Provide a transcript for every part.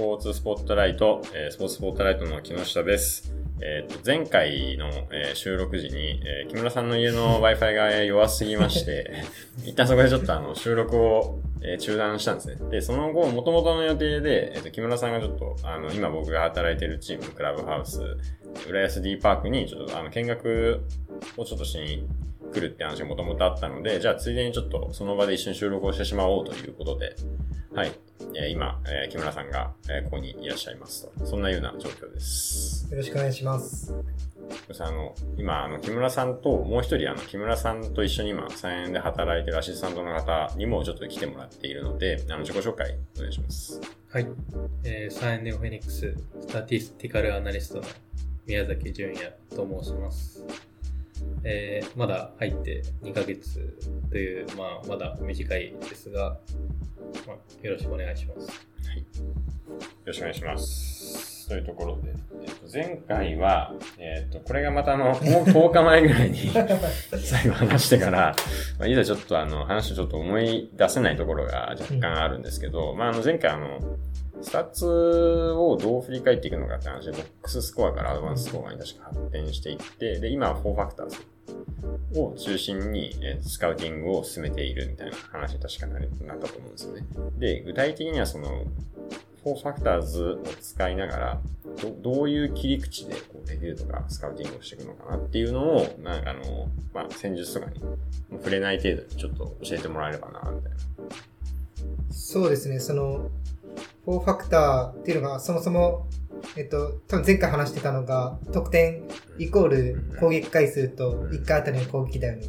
ポーツスポットライト、えースポーツスポットライトの木下です。えっ、と、前回の、えー収録時に、えー木村さんの家の Wi-Fi が弱すぎまして、一旦そこでちょっとあの、収録を、えー中断したんですね。で、その後、元々の予定で、えっ、と、木村さんがちょっと、あの、今僕が働いてるチーム、クラブハウス、浦安 D パークに、ちょっとあの、見学をちょっとしに来るって話がもともとあったので、じゃあついでにちょっとその場で一緒に収録をしてしまおうということで、はい。えー今、えー木村さんが、えーここにいらっしゃいますと。そんなような状況です。よろしくお願いします。あの、今、あの、木村さんと、もう一人、あの、木村さんと一緒に今、3円で働いてるアシスタントの方にもちょっと来てもらっているので、あの、自己紹介お願いします。はい。えー、サイエンデオフェニックス、スタティスティカルアナリストの宮崎純也と申します。えー、まだ入って2ヶ月という、まあ、まだ短いですが、まあ、よろしくお願いします。はい。よろしくお願いします。というところで、えっと、前回は、えっと、これがまたあの、もう 10日前ぐらいに最後話してから、まあ、いざちょっとあの、話をちょっと思い出せないところが若干あるんですけど、まあ、あの、前回あの、スタッツをどう振り返っていくのかって話で、ボックススコアからアドバンススコアに確か発展していって、で、今は4 factorsを中心に、スカウティングを進めているみたいな話確かなりなったと思うんですよね。で、具体的にはその、4ファクターズを使いながら、どどういう切り口でこうレビューとかスカウティングをしていくのかなっていうのを、なんかあの、まあ、戦術とかに触れない程度にちょっと教えてもらえればな、みたいな。そうですね、その、4ファクターっていうのが、そもそも、えっと、多分前回話してたのが、得点イコール攻撃回数と1回あたりの攻撃だよね。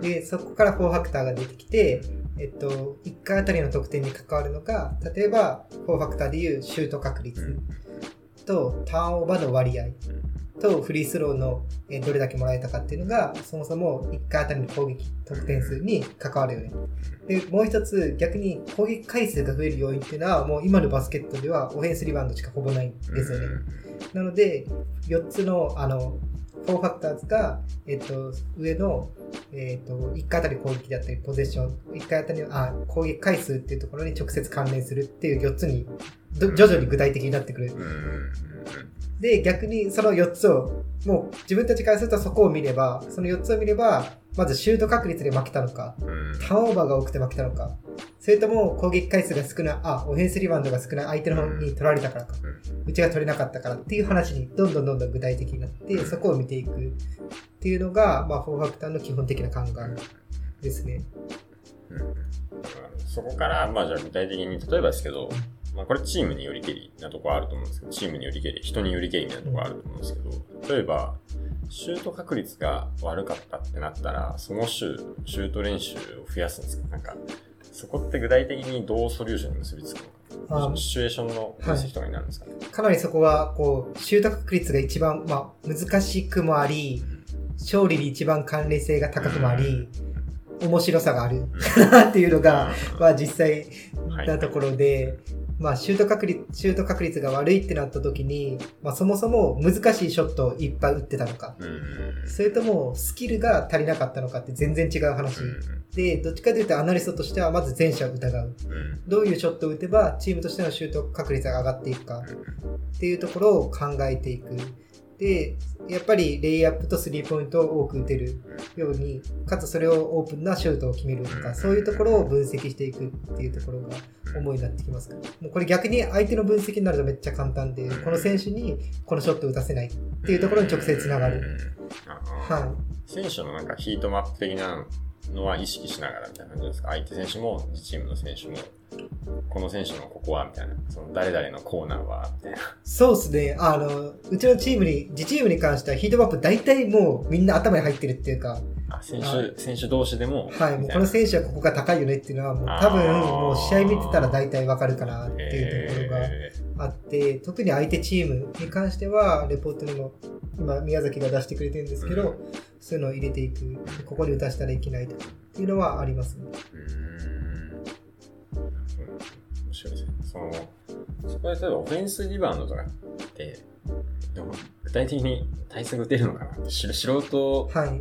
で、そこから4ファクターが出てきて、えっと、1回あたりの得点に関わるのが、例えば、4ファクターでいうシュート確率と、ターンオーバーの割合と、フリースローのえーどれだけもらえたかっていうのが、そもそも1回あたりの攻撃得点数に関わるよね。で、もう一つ、逆に攻撃回数が増える要因っていうのは、もう今のバスケットではオフェンスリバウンドしかほぼないんですよね。なので、4つの、あの、4ファクターズが、えっと、上の、えっと、1回あたり攻撃だったり、ポゼッション、1回あたりの、あ、攻撃回数っていうところに直接関連するっていう4つに、ど徐々に具体的になってくる。で、逆にその4つを、もう自分たちからするとそこを見れば、その4つを見れば、まずシュート確率で負けたのか、ターンオーバーが多くて負けたのか、それとも攻撃回数が少ない、あ、オフェンスリバウンドが少ない相手の方に取られたからか、うちが取れなかったからっていう話にどんどんどんどん具体的になって、そこを見ていくっていうのが、まあ、4ファクターの基本的な考えですね。うん。うん。そこから、まあじゃあ具体的に、例えばですけど、まあこれチームによりけりなところあると思うんですけど、チームによりけり、人によりけりなところあると思うんですけど、例えば、シュート確率が悪かったってなったら、その週、シュート練習を増やすんですか？なんか、そこって具体的にどうソリューションに結びつくのかあシチュエーションの分析とかになるんですか？ね、かなりそこは、こう、シュート確率が一番、まあ、難しくもあり、勝利に一番関連性が高くもあり、面白さがある。っていうのが、まあ実際なところで、まあシュート確率、シュート確率が悪いってなった時に、まあそもそも難しいショットをいっぱい打ってたのか、それともスキルが足りなかったのかって全然違う話。で、どっちかというとアナリストとしてはまず前者を疑う。どういうショットを打てばチームとしてのシュート確率が上がっていくかっていうところを考えていく。で、やっぱりレイアップとスリーポイントを多く打てるように、かつそれをオープンなシュートを決めるとか、そういうところを分析していくっていうところが主になってきますか？ら。もうこれ逆に相手の分析になるとめっちゃ簡単で、この選手にこのショットを打たせないっていうところに直接つながる。は選手のなんかヒートマップ的なのは意識しながらみたいな感じですか？相手選手も自チームの選手も、この選手のここはみたいな、その誰々のコーナーはみたいな。い。そうですね。あの、うちのチームに、自チームに関してはヒートマップ大体もうみんな頭に入ってるっていうか、あ選は手、選手同士でも、はい、もうこの選手はここが高いよねっていうのは、もう多分もう試合見てたら大体わかるかなっていうところがえあって、特に相手チームに関しては、レポートにも今宮崎が出してくれてるんですけど、うそういうのを入れていく、ここに打たせたらいけないとかっていうのはありますね。ーうーん。面白いですね。その、そこで例えばオフェンスリバウンドとかって、でも具体的に対策打てるのかなって、し素人はい。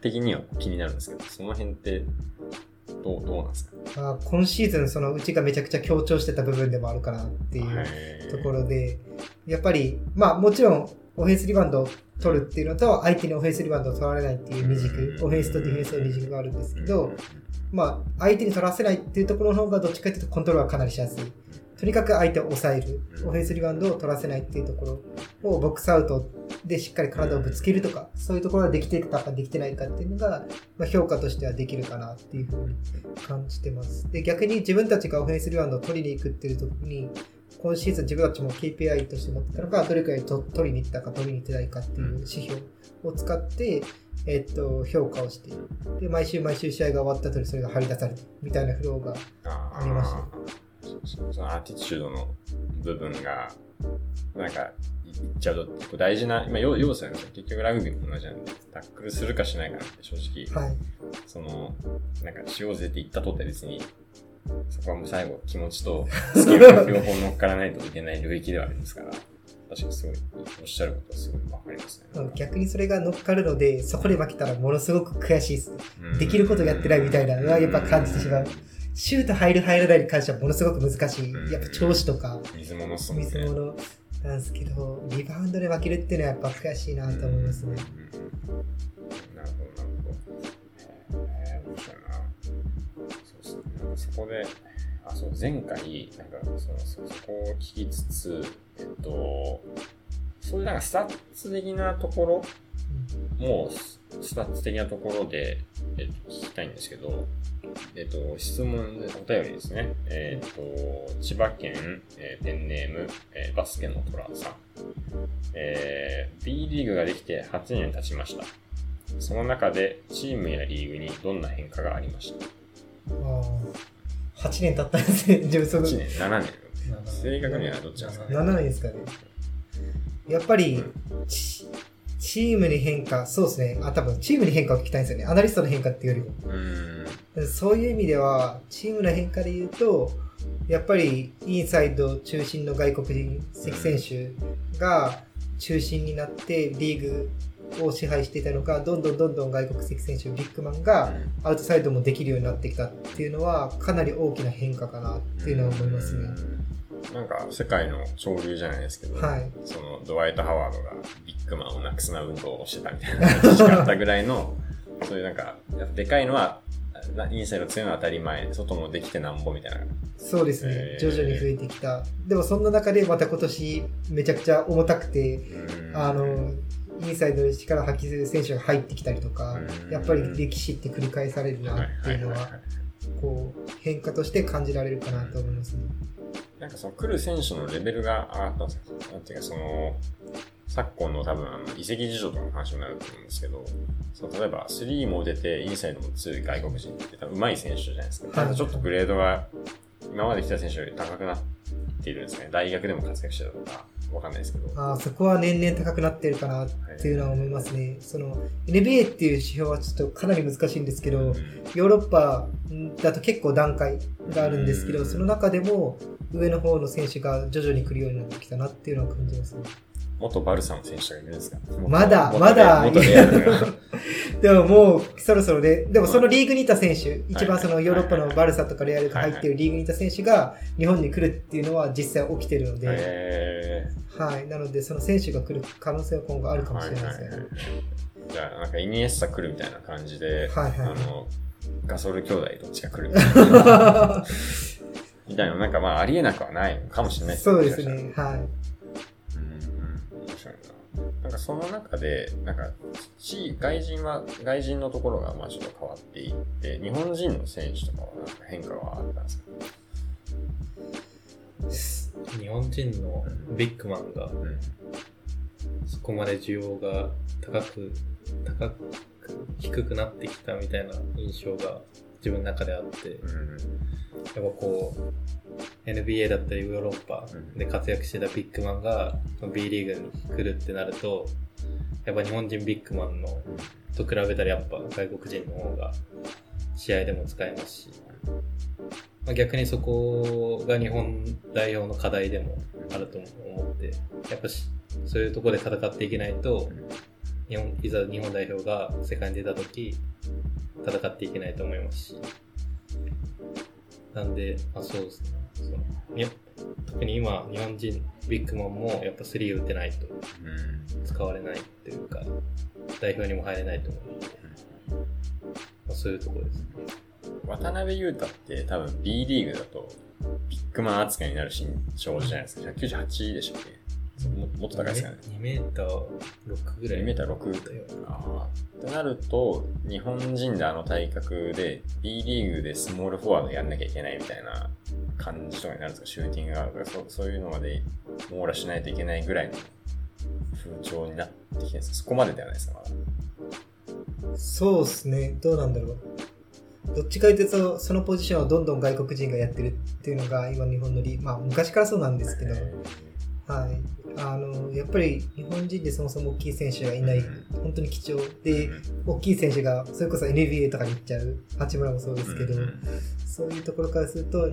的には気になるんですけど、その辺ってどうどうなんですか？まあ、今シーズンそのうちがめちゃくちゃ強調してた部分でもあるかなっていうところで、やっぱり、まあもちろんオフェンスリバウンドを取るっていうのと、相手にオフェンスリバウンドを取られないっていう二軸、オフェンスとディフェンスの二軸があるんですけど、まあ相手に取らせないっていうところの方がどっちかというとコントロールはかなりしやすい。とにかく相手を抑える、オフェンスリバウンドを取らせないっていうところをボックスアウトでしっかり体をぶつけるとか、そういうところができてたかできてないかっていうのが、まあ、評価としてはできるかなっていうふうに感じてます。で、逆に自分たちがオフェンスリバウンドを取りに行くっていう時に、今シーズン自分たちも KPI として持ってたのが、どれくらいと取りに行ったか取りに行ってないかっていう指標を使って、えっと、評価をして、で、毎週毎週試合が終わった後にそれが張り出されるみたいなフローがあありました。そうそうそのアティチュードの部分が、なんか、いいっちゃうと結構大事な、今要要素なんですよ。結局ラグビーも同じなんで、タックルするかしないかなんて正直、はい。その、なんか、しようぜって言ったとって別に、そこはもう最後気持ちとスキルが両方乗っからないといけない領域ではありますから、確かにすごい、おっしゃることはすごいわかりますね。逆にそれが乗っかるので、そこで負けたらものすごく悔しいです。うんできることやってないみたいなのはやっぱ感じてしまう。シュート入る入らないに関してはものすごく難しい。やっぱ調子とか、水物っすね。水物なんですけど、リバウンドで負けるっていうのはやっぱ悔しいなと思いますね。うんなるほど、なるほど。そこで、あ、そう、前回、なんかそのそ、こを聞きつつ、えっと、そういうなんかスタッツ的なところもうスタッツ的なところで、えっと、聞きたいんですけど、えっと、質問、お便りですね。えっと、千葉県、えーペンネーム、えーバスケのトラさん。えー B リーグができて8年経ちました。その中でチームやリーグにどんな変化がありました？8年経ったんですね。自分その ?8 年、7年。正確にはどっちなんですかね7年ですかね。やっぱり、チチームに変化、そうですね。あ、多分チームに変化を聞きたいんですよね。アナリストの変化っていうよりも。うーん。そういう意味では、チームの変化で言うと、やっぱりインサイド中心の外国人籍選手が中心になってリーグを支配していたのが、どんどんどんどん外国籍選手、ビッグマンがアウトサイドもできるようになってきたっていうのは、かなり大きな変化かなっていうのは思いますね。なんか世界の潮流じゃないですけど、はい。そのドワイト・ハワードがビッグマンをなくすな運動をしてたみたいな話があったぐらいの、そういうなんか、でかいのは、なインサイド強いのは当たり前、外もできてなんぼみたいな。そうですねえ。ー徐々に増えてきた。でもそんな中でまた今年めちゃくちゃ重たくて、うんあの、インサイドで力を発揮する選手が入ってきたりとかう、んやっぱり歴史って繰り返されるなっていうのは、こう、変化として感じられるかなと思いますね。なんかその来る選手のレベルが上がったんですよ。なんていうかその、昨今の多分あの移籍事情とかの話になると思うんですけど、その例えば3も出てインサイドも強い外国人って多分上手い選手じゃないですか。はいただちょっとグレードが今まで来た選手より高くなっているんですね。大学でも活躍してたとか、わかんないですけど。あーそこは年々高くなってるかなっていうのは思いますね。その NBA っていう指標はちょっとかなり難しいんですけど、ヨーロッパだと結構段階があるんですけど、うんその中でも上の方の選手が徐々に来るようになってきたなっていうのは感じますね。元バルサの選手がいるんですか？まだ元まだ元レアルがでももうそろそろで、でもそのリーグにいた選手、一番そのはいヨーロッパのバルサとかレアルが入っているリーグにいた選手が日本に来るっていうのは実際起きてるので、えはい。なのでその選手が来る可能性は今後あるーかもしれないですね。じゃあ、なんかイニエスタ来るみたいな感じで、はいはいはいあの、ガソル兄弟どっちが来るみたいな。みたいな、なんかまあありえなくはないのかもしれないそうですもしかしたらね。はい。な。なんかその中で、なんか、ち外人は、外人のところがまあちょっと変わっていって、日本人の選手とかはなんか変化はあったんですか？日本人のビッグマンがうん。そこまで需要が高く、高く、低くなってきたみたいな印象が自分の中であって、うん。やっぱこう、NBA だったりヨーロッパで活躍してたビッグマンが B リーグに来るってなると、やっぱ日本人ビッグマンのと比べたらやっぱ外国人の方が試合でも使えますし、まあ、逆にそこが日本代表の課題でもあると思って、やっぱしそういうところで戦っていけないと、日本いざ日本代表が世界に出た時戦っていけないと思いますしなんで、まあ、そうですね。そや特に今、日本人ビッグマンもやっぱスリー打ってないとうん。使われないというか、代表にも入れないと思うので、まあ、そういうところですね。渡辺裕太って多分 B リーグだとビッグマン扱いになる身長じゃないですか。198でしたっけ？ももっと高いですかね。2メーター6ぐらい。2メーター6だよ。ああ。となると、日本人であの体格で B リーグでスモールフォワードやんなきゃいけないみたいな感じとかになるんですか？シューティングガードとかそうそういうのまで網羅しないといけないぐらいの風潮になってきてるんですか？そこまでではないですかまだ。そうですね。どうなんだろう。どっちかというと、そのポジションをどんどん外国人がやってるっていうのが今日本のリまあ昔からそうなんですけど、はい。あの、やっぱり日本人でそもそも大きい選手がいない、本当に貴重。で、大きい選手がそれこそ NBA とかに行っちゃう、八村もそうですけど、うん。うんそういうところからすると、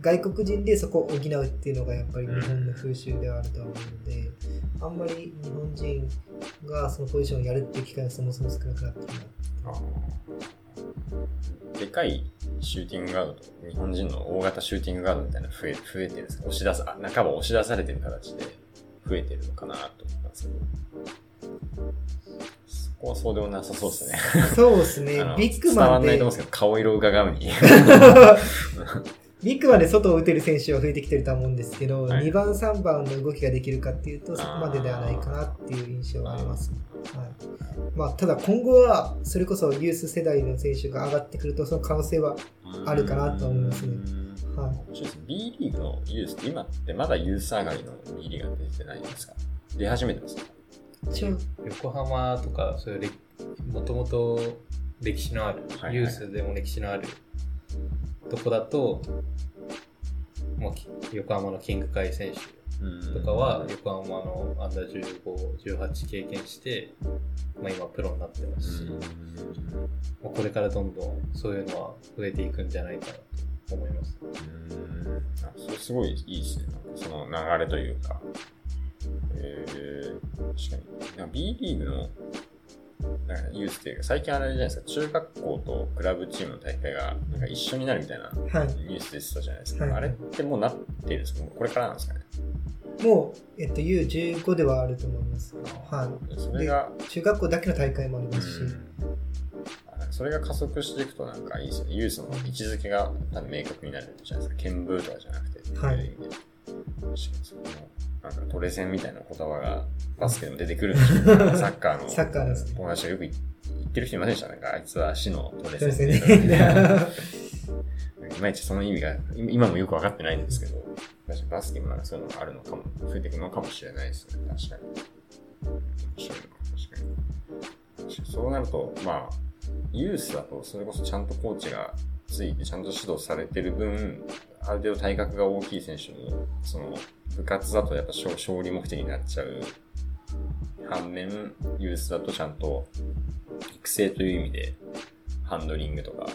外国人でそこを補うっていうのがやっぱり日本の風習ではあるとは思うので、あんまり日本人がそのポジションをやるっていう機会がそもそも少なくなってるな。あーでかいシューティングガードと日本人の大型シューティングガードみたいなの増え増えてるんですか押し出す、あ、半ば押し出されてる形で増えてるのかなと思ったんですけど、そこはそうでもなさそうですね。そうですねビッグ伝マンでわんないと思うん、ですけど、顔色を伺うに。ビッグマンで外を打てる選手は増えてきてるとは思うんですけど、はい。2番、3番の動きができるかっていうと、そこまでではないかなっていう印象はあります。はい。まあ、ただ今後は、それこそユース世代の選手が上がってくると、その可能性は、あるかなと思いますね。うん。はい。B リーグのユースって今ってまだユース上がりの B リーグが出てないんですか？出始めてます横浜とか、そういうもともと歴史のある、はいはい。ユースでも歴史のあるとこだと、もうき横浜のキングカイ選手とかは横浜のアンダー15、18経験して、まあ、今プロになってますし、まあこれからどんどんそういうのは増えていくんじゃないかなと思います。うんあそれすごいいいですね。その流れというか。えー、確かに。B リーグのなんかユースっていうか、最近あれじゃないですか、中学校とクラブチームの大会がなんか一緒になるみたいなはい。ニュースでしたじゃないですか。はいあれってもうなってるんですか？もうこれからなんですかね？もう、えっと、U15 ではあると思います。はそれが、い。中学校だけの大会もありますし、それが加速していくとなんかいいですよね。ユースの位置づけが明確になるじゃないですか。剣舞とかじゃなくて。はい。確かにその、なんかトレセンみたいな言葉がバスケでも出てくるんでしょうね サッカーの。サッカーですね友達がよく言ってる人いませんでしたなんかあいつは足のトレセン いまいちその意味が今今もよくわかってないんですけど、確かにバスケもなんかそういうのがあるのかも、増えていくのかもしれないですね。確かに。かにそうなると、まあ、ユースだとそれこそちゃんとコーチがついてちゃんと指導されてる分、ある程度体格が大きい選手も、その部活だとやっぱ勝勝利目的になっちゃう。反面、ユースだとちゃんと育成という意味で、ハンドリングとか、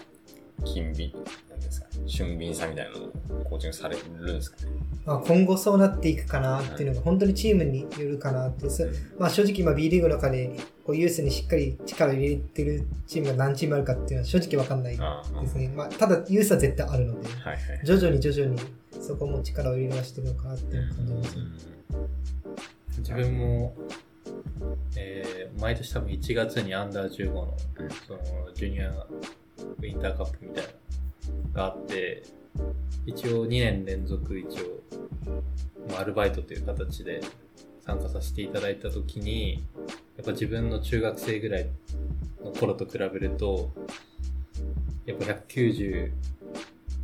勤敏、なんですかね、俊敏さみたいなのをコーチングされるんですかね。まあ今後そうなっていくかなっていうのが本当にチームによるかなって、そまあ、正直今 B リーグの中でこうユースにしっかり力を入れてるチームが何チームあるかっていうのは正直わかんないああですね。まあ、ただユースは絶対あるので、はいはい。徐々に徐々にそこも力を入れ出してるのかなっていう感じますね。自分も、えー毎年多分1月にアンダー15のうんそのジュニアウィンターカップみたいなのがあって、一応2年連続一応、まあ、アルバイトという形で参加させていただいたときに、やっぱ自分の中学生ぐらいの頃と比べると、やっぱ190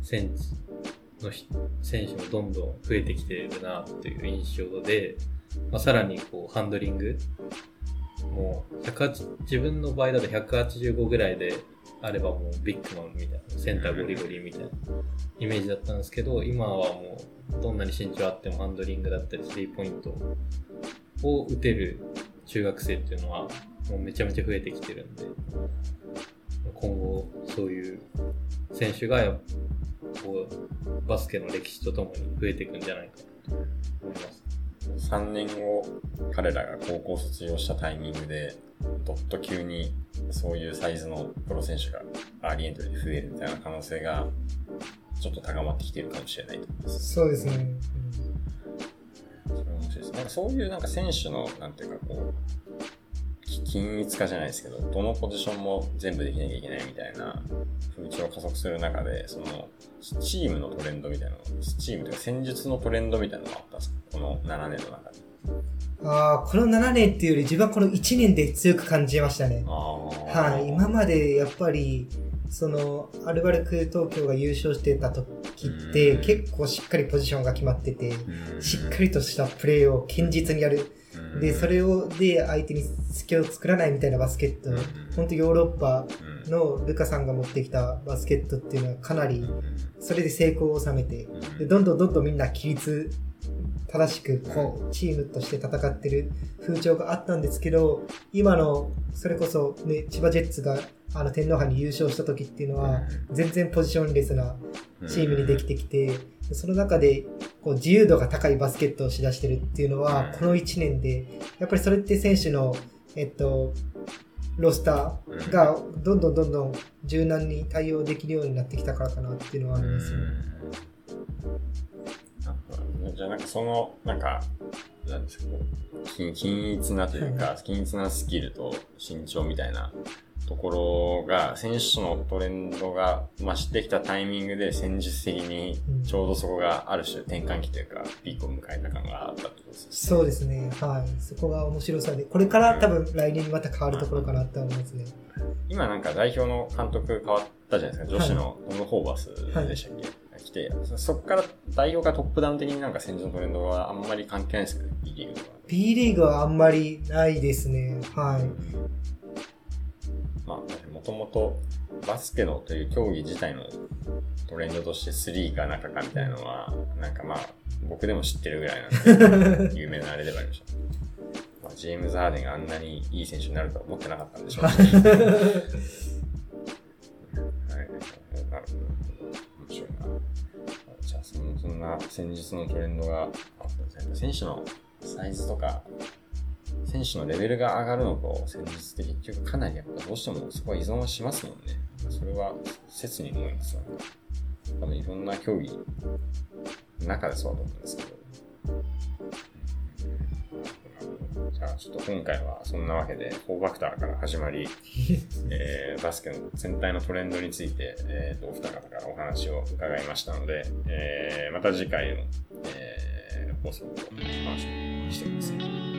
センチの選手もどんどん増えてきてるなという印象で、まあ、さらにこうハンドリングもう自分の場合だと185ぐらいであればもうビッグマンみたいなセンターゴリゴリみたいなイメージだったんですけど今はもうどんなに身長あってもハンドリングだったりスリーポイントを打てる中学生っていうのはもうめちゃめちゃ増えてきてるんで今後そういう選手がこうバスケの歴史とともに増えていくんじゃないかなと思います。3年後、彼らが高校卒業したタイミングで、どっと急にそういうサイズのプロ選手がアーリーエントで増えるみたいな可能性がちょっと高まってきているかもしれないと思います。そうですね。それは面白いです。なんかそういうなんか選手の、なんていうかこう、き均一化じゃないですけど、どのポジションも全部できなきゃいけないみたいな風潮を加速する中で、その、チームのトレンドみたいなの、チームというか戦術のトレンドみたいなのがあったんですか？この7年の中で。うん、ああ、この7年っていうより自分はこの1年で強く感じましたね。あはい、今までやっぱり、その、アルバルク東京が優勝してた時って、うん結構しっかりポジションが決まってて、うんしっかりとしたプレーを堅実にやる。で、それを、で、相手に隙を作らないみたいなバスケットうん、本当ヨーロッパうん。のルカさんが持ってきたバスケットっていうのはかなりうん、それで成功を収めて、でどんどんどんどんみんな規律正しくこうチームとして戦ってる風潮があったんですけど今のそれこそ、ね、千葉ジェッツがあの天皇杯に優勝した時っていうのは全然ポジションレスなチームにできてきてその中でこう自由度が高いバスケットをしだしてるっていうのはうん。この1年でやっぱりそれって選手のえっとロスターがどんどんどんどん柔軟に対応できるようになってきたからかなっていうのはありますね。なるほどねじゃあなんかその、なんか、なんですか、均一なというか、均一なスキルと身長みたいなところが、選手のトレンドが増してきたタイミングで戦術的にちょうどそこがある種転換期というか、ピークを迎えた感があったってことですね。そうですね。はい。そこが面白さで、これから多分来年にまた変わるところかなって思いますね。今なんか代表の監督変わったじゃないですか。女子のトム・ホーバスでしたっけ、来て、そそこから代表がトップダウン的になんか戦術のトレンドはあんまり関係ないですけどね、B リーグとか。B リーグはあんまりないですね。はい。まあ、もともとバスケのという競技自体のトレンドとして3か中かみたいなのは、なんかまあ、僕でも知ってるぐらいなんで、有名なあれではありました。まあ、ジェームズ・ハーデンがあんなにいい選手になるとは思ってなかったんでしょうし。はい、なるほど。面白いな。じゃあそんな戦術のトレンドがあったんですね。選手のサイズとか、選手のレベルが上がるのと戦術って結局かなりやっぱどうしてもそこは依存はしますもんね。それは切に思いますよ。多分いろんな競技の中でそうだと思うんですけど。じゃあちょっと今回はそんなわけで4ファクターから始まり、えーバスケの全体のトレンドについて、えー、とお二方からお話を伺いましたので、えーまた次回の、えー放送を楽しみにしてください。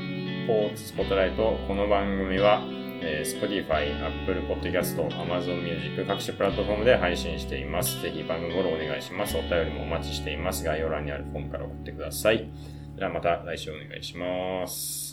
スポーツスポットライト、この番組は、えー Spotify、Apple Podcast、Amazon Music 各種プラットフォームで配信しています。ぜひ番組フォローお願いします。お便りもお待ちしています。概要欄にあるフォームから送ってください。ではまた来週お願いします。